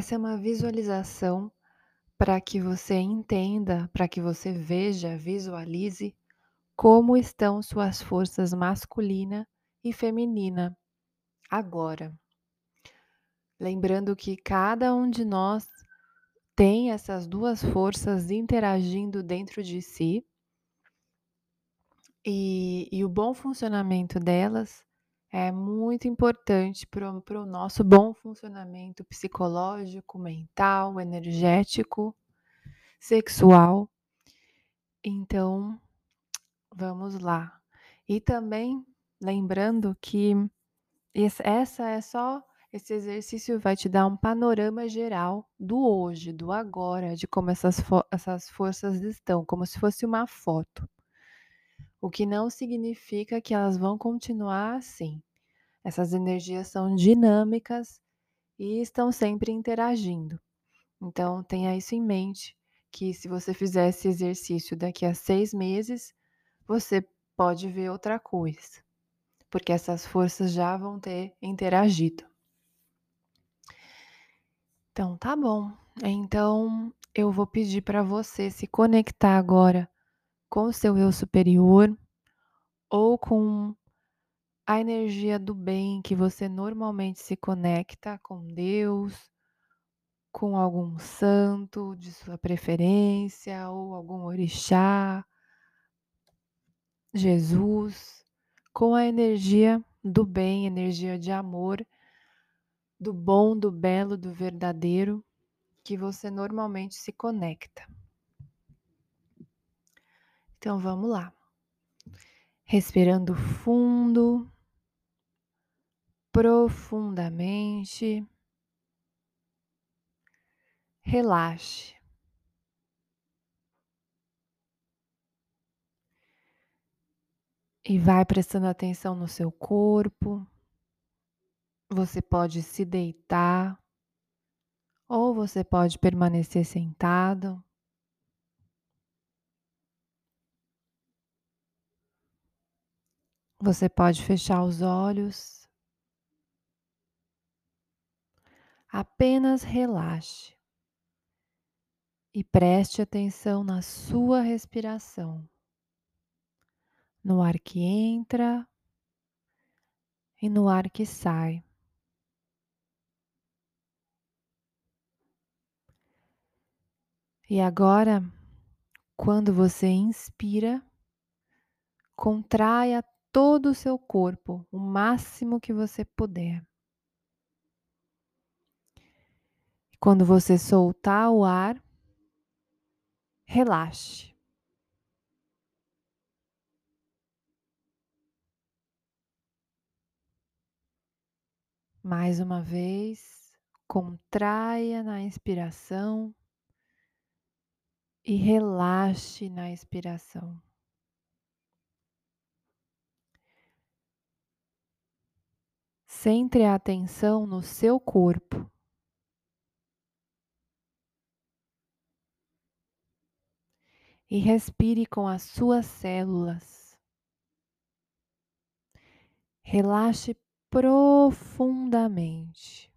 Essa é uma visualização para que você entenda, para que você veja, visualize como estão suas forças masculina e feminina agora. Lembrando que cada um de nós tem essas duas forças interagindo dentro de si e, e o bom funcionamento delas é muito importante para o nosso bom funcionamento psicológico, mental, energético, sexual. Então, vamos lá. E também lembrando que essa é só esse exercício vai te dar um panorama geral do hoje, do agora, de como essas, essas forças estão, como se fosse uma foto. O que não significa que elas vão continuar assim. Essas energias são dinâmicas e estão sempre interagindo. Então, tenha isso em mente, que se você fizer esse exercício daqui a seis meses, você pode ver outra coisa, porque essas forças já vão ter interagido. Então, tá bom. Então, eu vou pedir para você se conectar agora com o seu eu superior ou com a energia do bem que você normalmente se conecta com Deus, com algum santo de sua preferência ou algum orixá, Jesus, com a energia do bem, energia de amor, do bom, do belo, do verdadeiro que você normalmente se conecta. Então vamos lá. Respirando fundo, profundamente. Relaxe. E vai prestando atenção no seu corpo. Você pode se deitar ou você pode permanecer sentado. Você pode fechar os olhos. Apenas relaxe e preste atenção na sua respiração, no ar que entra e no ar que sai. E agora, quando você inspira, contraia todo o seu corpo, o máximo que você puder. Quando você soltar o ar, relaxe. Mais uma vez, contraia na inspiração e relaxe na expiração. Centre a atenção no seu corpo. E respire com as suas células. Relaxe profundamente.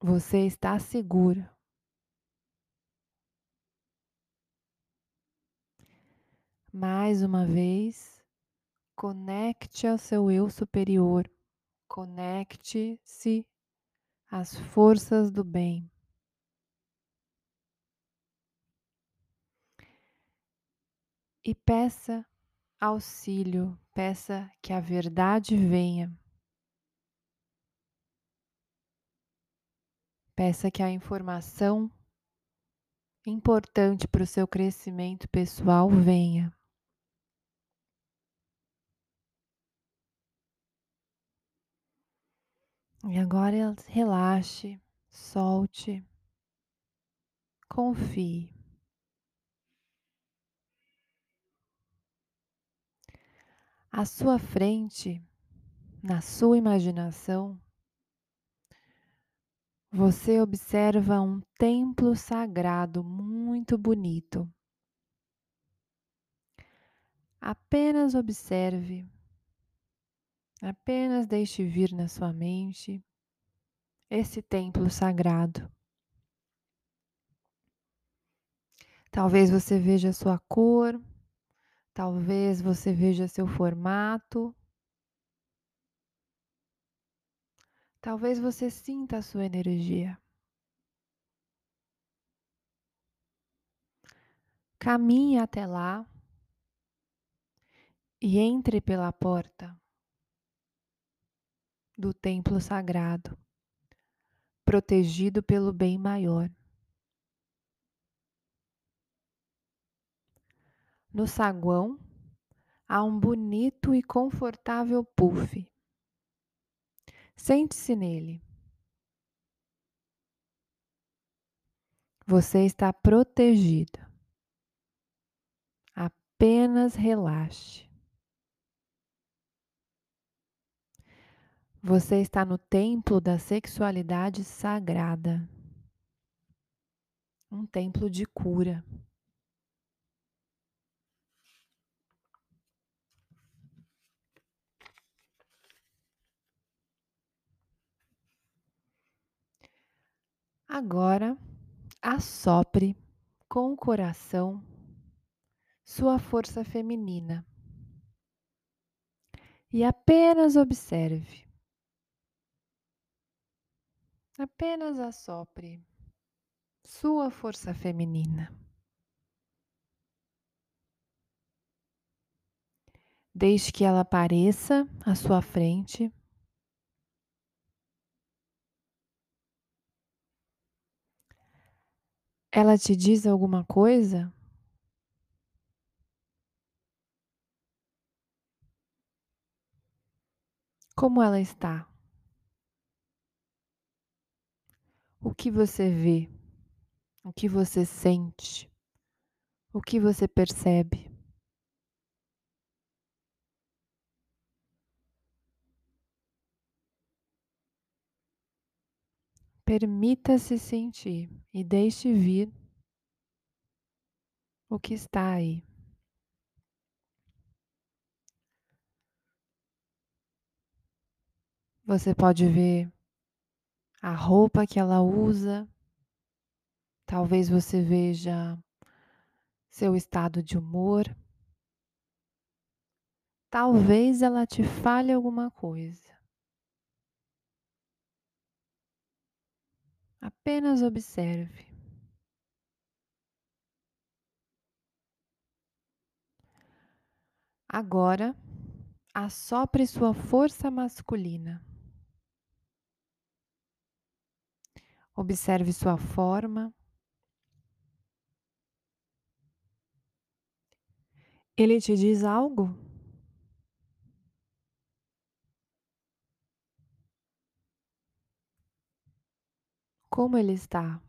Você está seguro. Mais uma vez. Conecte ao seu eu superior. Conecte-se às forças do bem. E peça auxílio, peça que a verdade venha. Peça que a informação importante para o seu crescimento pessoal venha. E agora relaxe, solte, confie. À sua frente, na sua imaginação, você observa um templo sagrado muito bonito. Apenas observe Apenas deixe vir na sua mente esse templo sagrado. Talvez você veja sua cor, talvez você veja seu formato, talvez você sinta a sua energia. Caminhe até lá e entre pela porta do templo sagrado, protegido pelo bem maior. No saguão há um bonito e confortável puff. Sente-se nele. Você está protegido. Apenas relaxe. Você está no templo da sexualidade sagrada. Um templo de cura. Agora, assopre com o coração sua força feminina e apenas observe. Apenas assopre sua força feminina. Deixe que ela apareça à sua frente Ela te diz alguma coisa? Como ela está? O que você vê? O que você sente? O que você percebe? Permita-se sentir e deixe vir o que está aí. Você pode ver a roupa que ela usa, talvez você veja seu estado de humor, talvez ela te fale alguma coisa. Apenas observe. Agora, assopre sua força masculina. Observe sua forma. Ele te diz algo? Como ele está?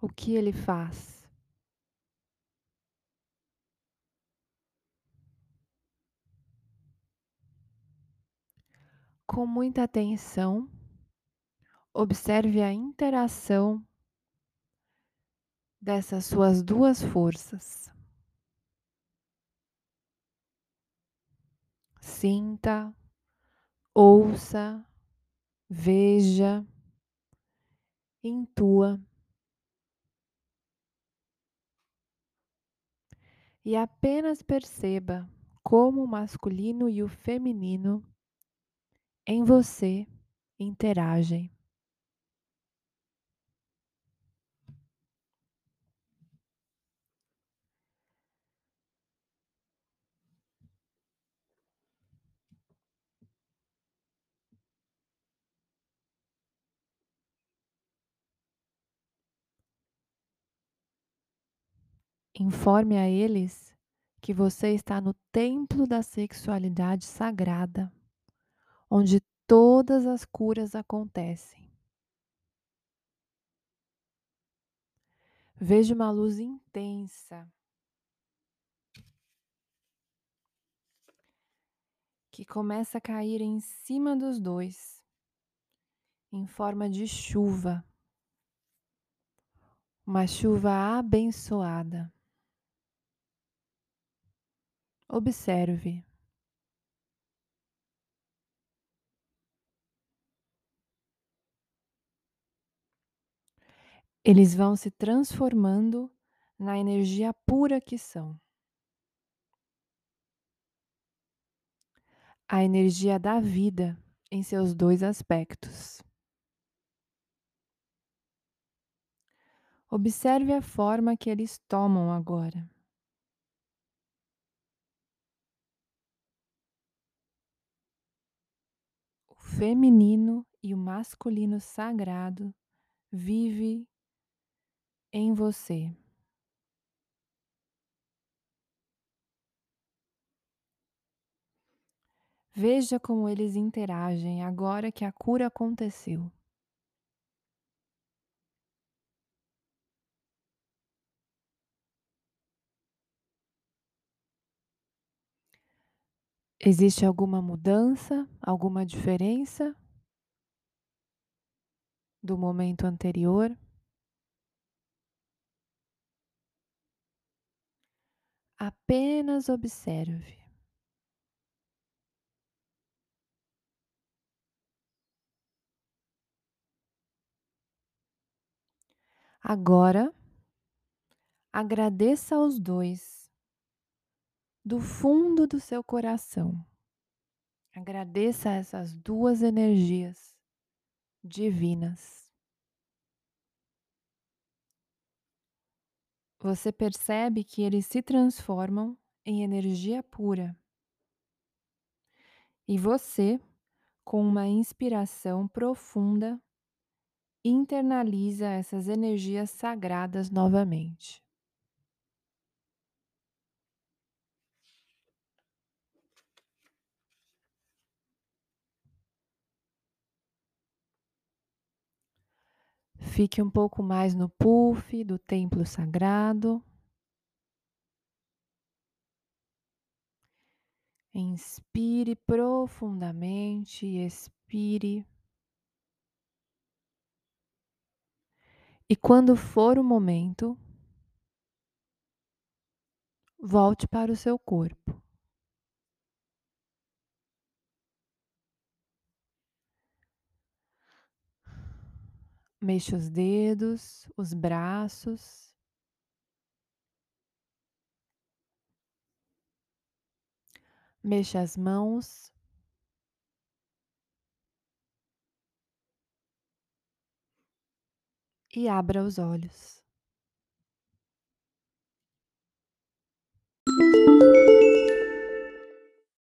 O que ele faz? Com muita atenção, observe a interação dessas suas duas forças. Sinta ouça, veja, intua. E apenas perceba como o masculino e o feminino em você interagem. Informe a eles que você está no templo da sexualidade sagrada, onde todas as curas acontecem. Veja uma luz intensa que começa a cair em cima dos dois, em forma de chuva, uma chuva abençoada. Observe. Eles vão se transformando na energia pura que são. A energia da vida em seus dois aspectos. Observe a forma que eles tomam agora. O feminino e o masculino sagrado vive em você. Veja como eles interagem agora que a cura aconteceu. Existe alguma mudança, alguma diferença do momento anterior? Apenas observe. Agora, agradeça aos dois do fundo do seu coração. Agradeça essas duas energias divinas. Você percebe que eles se transformam em energia pura. E você, com uma inspiração profunda, internaliza essas energias sagradas novamente. Fique um pouco mais no puff do templo sagrado. Inspire profundamente, expire. E quando for o momento, volte para o seu corpo. Mexa os dedos, os braços. Mexa as mãos. E abra os olhos.